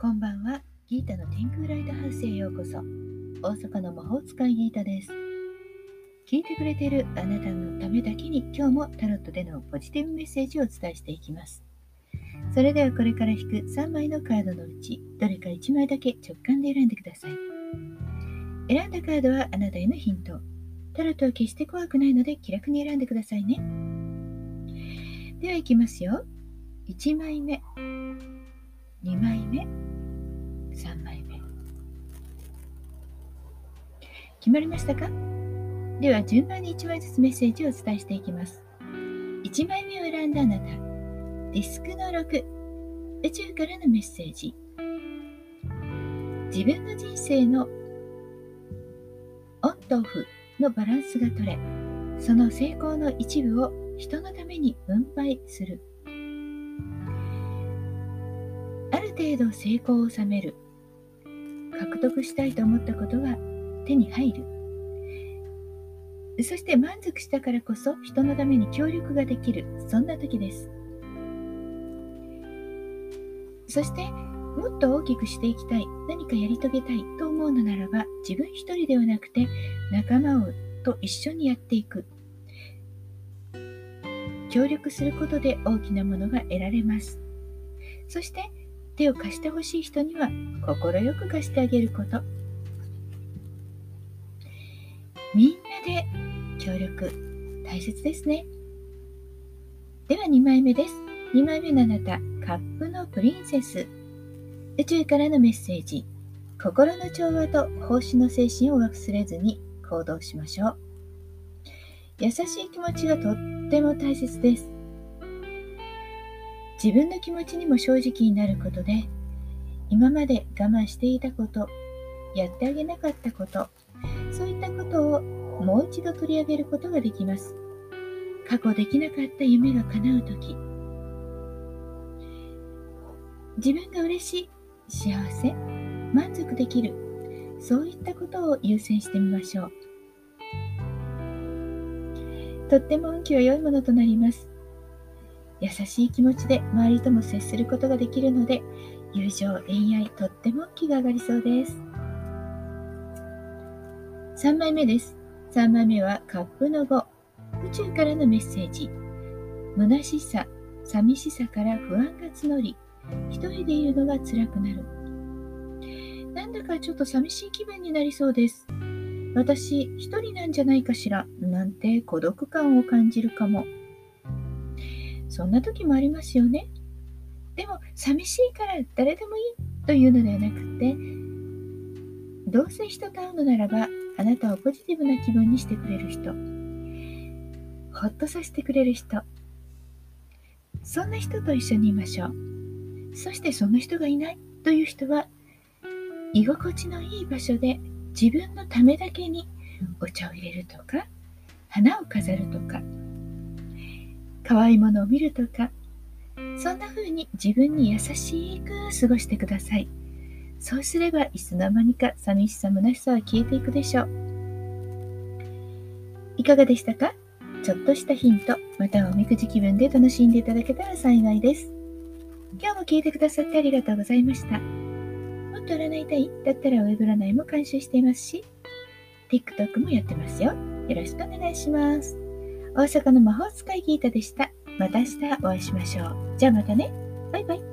こんばんは。ギータの天空ライトハウスへようこそ。大阪の魔法使いギータです。聞いてくれているあなたのためだけに今日もタロットでのポジティブメッセージをお伝えしていきます。それではこれから引く3枚のカードのうちどれか1枚だけ直感で選んでください。選んだカードはあなたへのヒント。タロットは決して怖くないので気楽に選んでくださいね。では行きますよ。1枚目。2枚目。3枚目決まりましたか？では順番に1枚ずつメッセージをお伝えしていきます。1枚目を選んだあなたディスクの6宇宙からのメッセージ。自分の人生のオンとオフのバランスが取れその成功の一部を人のために分配する。ある程度成功を収める。獲得したいと思ったことが手に入る。そして満足したからこそ人のために協力ができる。そんな時です。そしてもっと大きくしていきたい。何かやり遂げたいと思うのならば自分一人ではなくて仲間をと一緒にやっていく。協力することで大きなものが得られます。そして手を貸してほしい人には快く貸してあげること。みんなで協力、大切ですね。では2枚目です。2枚目のあなた、カップのプリンセス。宇宙からのメッセージ。心の調和と奉仕の精神を忘れずに行動しましょう。優しい気持ちがとっても大切です。自分の気持ちにも正直になることで今まで我慢していたことやってあげなかったことそういったことをもう一度取り上げることができます。過去できなかった夢が叶う時自分が嬉しい幸せ満足できるそういったことを優先してみましょう。とっても運気は良いものとなります。優しい気持ちで周りとも接することができるので友情恋愛とっても気が上がりそうです。3枚目です。3枚目はカップの5宇宙からのメッセージ。虚しさ寂しさから不安が募り一人でいるのが辛くなる。なんだかちょっと寂しい気分になりそうです。私一人なんじゃないかしら。なんて孤独感を感じるかも。そんな時もありますよね。でも、寂しいから誰でもいいというのではなくて、どうせ人と会うのならば、あなたをポジティブな気分にしてくれる人、ほっとさせてくれる人、そんな人と一緒にいましょう。そしてその人がいないという人は、居心地のいい場所で自分のためだけにお茶を入れるとか、花を飾るとか、可愛いものを見るとか、そんな風に自分に優しく過ごしてください。そうすればいつの間にか寂しさ、虚しさは消えていくでしょう。いかがでしたか？ちょっとしたヒント、またはおみくじ気分で楽しんでいただけたら幸いです。今日も聞いてくださってありがとうございました。もっと占いたい？だったらウェブ占いも監修していますし、TikTok もやってますよ。よろしくお願いします。大阪の魔法使いギータでした。また明日お会いしましょう。じゃあまたね。バイバイ。